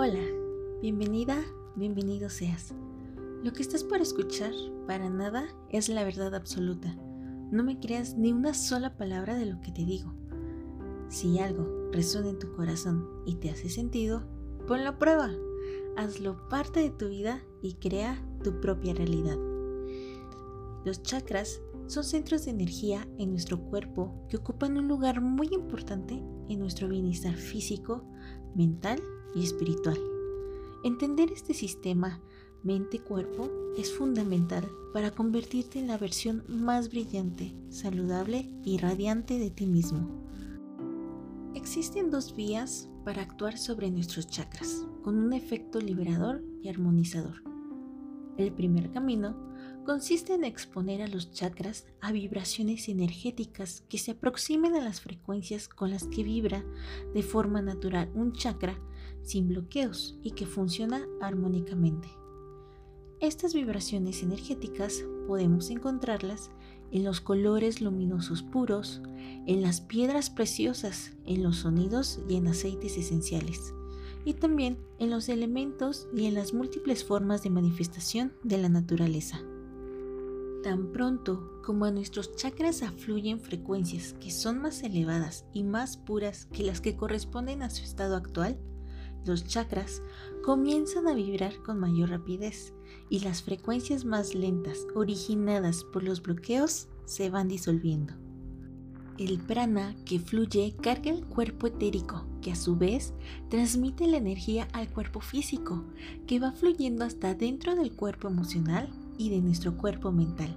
Hola, bienvenida, bienvenido seas. Lo que estás por escuchar, para nada, es la verdad absoluta. No me creas ni una sola palabra de lo que te digo. Si algo resuena en tu corazón y te hace sentido, ponlo a prueba. Hazlo parte de tu vida y crea tu propia realidad. Los chakras son centros de energía en nuestro cuerpo que ocupan un lugar muy importante en nuestro bienestar físico, mental y espiritual. Entender este sistema mente-cuerpo es fundamental para convertirte en la versión más brillante, saludable y radiante de ti mismo. Existen dos vías para actuar sobre nuestros chakras, con un efecto liberador y armonizador. El primer camino consiste en exponer a los chakras a vibraciones energéticas que se aproximen a las frecuencias con las que vibra de forma natural un chakra sin bloqueos y que funciona armónicamente. Estas vibraciones energéticas podemos encontrarlas en los colores luminosos puros, en las piedras preciosas, en los sonidos y en aceites esenciales, y también en los elementos y en las múltiples formas de manifestación de la naturaleza. Tan pronto como a nuestros chakras afluyen frecuencias que son más elevadas y más puras que las que corresponden a su estado actual, los chakras comienzan a vibrar con mayor rapidez y las frecuencias más lentas originadas por los bloqueos se van disolviendo. El prana que fluye carga el cuerpo etérico, que a su vez transmite la energía al cuerpo físico, que va fluyendo hasta dentro del cuerpo emocional y de nuestro cuerpo mental,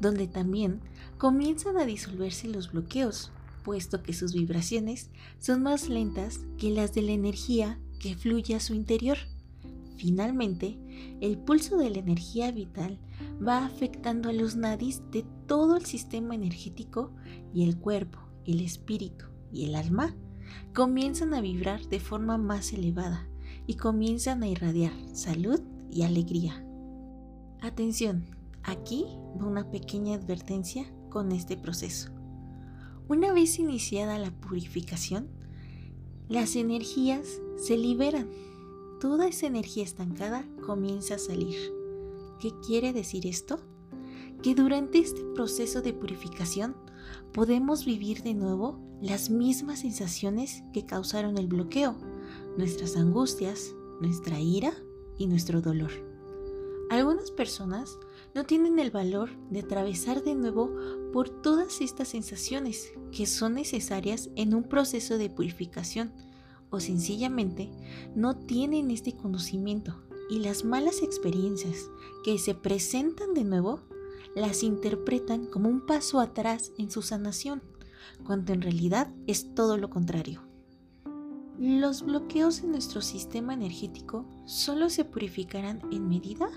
donde también comienzan a disolverse los bloqueos, puesto que sus vibraciones son más lentas que las de la energía que fluye a su interior. Finalmente, el pulso de la energía vital va afectando a los nadis de todo el sistema energético y el cuerpo, el espíritu y el alma comienzan a vibrar de forma más elevada y comienzan a irradiar salud y alegría. Atención, aquí va una pequeña advertencia con este proceso. Una vez iniciada la purificación, las energías se liberan. Toda esa energía estancada comienza a salir. ¿Qué quiere decir esto? Que durante este proceso de purificación podemos vivir de nuevo las mismas sensaciones que causaron el bloqueo, nuestras angustias, nuestra ira y nuestro dolor. Algunas personas no tienen el valor de atravesar de nuevo por todas estas sensaciones que son necesarias en un proceso de purificación o sencillamente no tienen este conocimiento y las malas experiencias que se presentan de nuevo las interpretan como un paso atrás en su sanación, cuando en realidad es todo lo contrario. Los bloqueos en nuestro sistema energético solo se purificarán en medida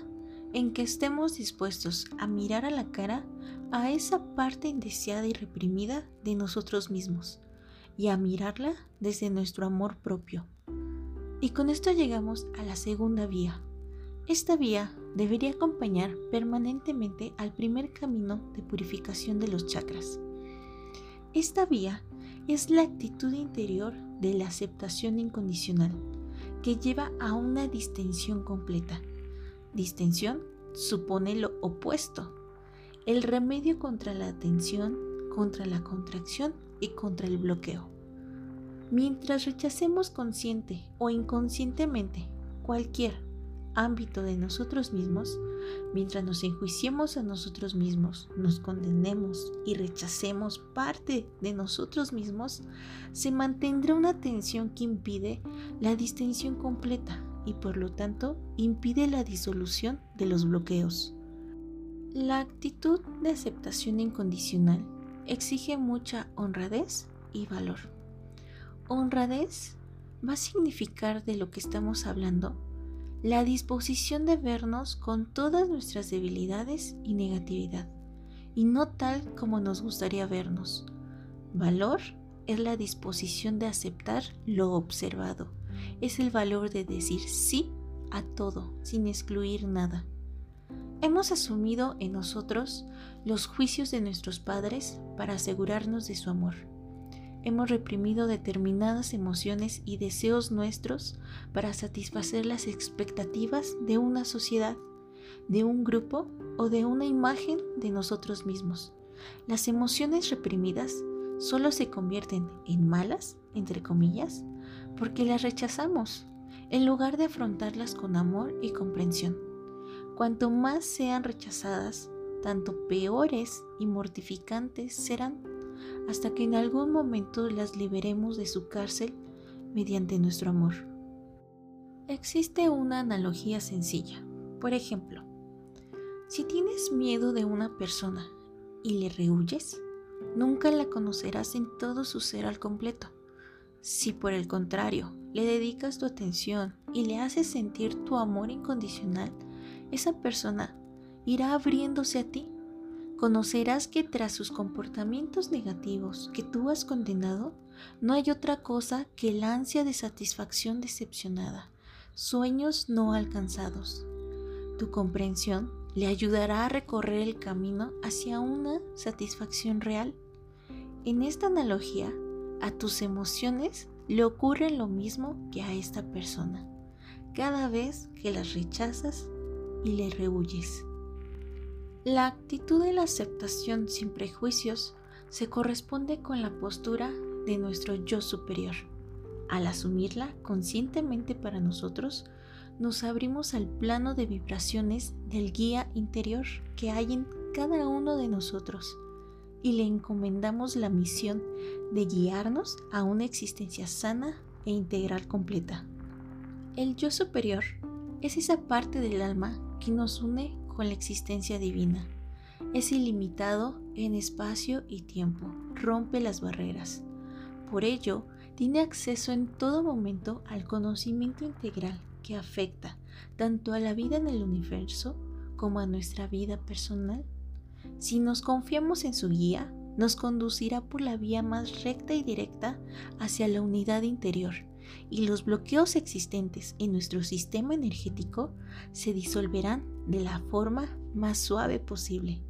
en que estemos dispuestos a mirar a la cara a esa parte indeseada y reprimida de nosotros mismos y a mirarla desde nuestro amor propio. Y con esto llegamos a la segunda vía. Esta vía debería acompañar permanentemente al primer camino de purificación de los chakras. Esta vía es la actitud interior de la aceptación incondicional, que lleva a una distensión completa. Distensión supone lo opuesto, el remedio contra la tensión, contra la contracción y contra el bloqueo. Mientras rechacemos consciente o inconscientemente cualquier ámbito de nosotros mismos, mientras nos enjuiciemos a nosotros mismos, nos condenemos y rechacemos parte de nosotros mismos, se mantendrá una tensión que impide la distensión completa y por lo tanto impide la disolución de los bloqueos. La actitud de aceptación incondicional exige mucha honradez y valor. Honradez va a significar de lo que estamos hablando la disposición de vernos con todas nuestras debilidades y negatividad, y no tal como nos gustaría vernos. Valor es la disposición de aceptar lo observado, es el valor de decir sí a todo sin excluir nada. Hemos asumido en nosotros los juicios de nuestros padres para asegurarnos de su amor. hemos reprimido determinadas emociones y deseos nuestros para satisfacer las expectativas de una sociedad, de un grupo o de una imagen de nosotros mismos. Las emociones reprimidas solo se convierten en malas, entre comillas, porque las rechazamos, en lugar de afrontarlas con amor y comprensión. Cuanto más sean rechazadas, tanto peores y mortificantes serán, hasta que en algún momento las liberemos de su cárcel mediante nuestro amor. Existe una analogía sencilla. Por ejemplo, si tienes miedo de una persona y le rehuyes, nunca la conocerás en todo su ser al completo. Si por el contrario le dedicas tu atención y le haces sentir tu amor incondicional, esa persona irá abriéndose a ti. Conocerás que tras sus comportamientos negativos que tú has condenado, no hay otra cosa que el ansia de satisfacción decepcionada, sueños no alcanzados. Tu comprensión le ayudará a recorrer el camino hacia una satisfacción real. En esta analogía, a tus emociones le ocurre lo mismo que a esta persona, cada vez que las rechazas y le rehuyes. La actitud de la aceptación sin prejuicios se corresponde con la postura de nuestro yo superior. Al asumirla conscientemente para nosotros, nos abrimos al plano de vibraciones del guía interior que hay en cada uno de nosotros y le encomendamos la misión de guiarnos a una existencia sana e integral completa. El yo superior es esa parte del alma que nos une con la existencia divina. Es ilimitado en espacio y tiempo, rompe las barreras. Por ello, tiene acceso en todo momento al conocimiento integral que afecta tanto a la vida en el universo como a nuestra vida personal. Si nos confiamos en su guía, nos conducirá por la vía más recta y directa hacia la unidad interior y los bloqueos existentes en nuestro sistema energético se disolverán de la forma más suave posible.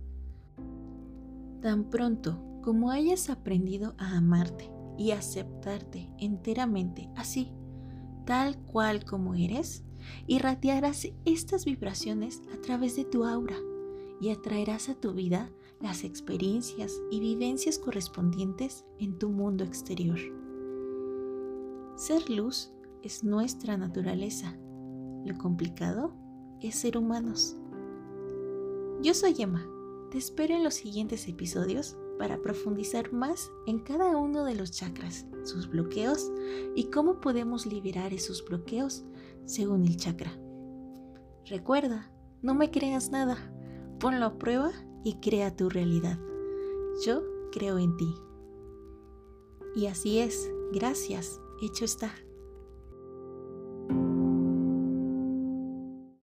Tan pronto como hayas aprendido a amarte y aceptarte enteramente así tal cual como eres, irradiarás estas vibraciones a través de tu aura y atraerás a tu vida las experiencias y vivencias correspondientes en tu mundo exterior. Ser luz es nuestra naturaleza. Lo complicado es ser humanos. Yo soy Emma. Te espero en los siguientes episodios para profundizar más en cada uno de los chakras, sus bloqueos y cómo podemos liberar esos bloqueos según el chakra. Recuerda, no me creas nada, ponlo a prueba y crea tu realidad. Yo creo en ti. Y así es, gracias, hecho está.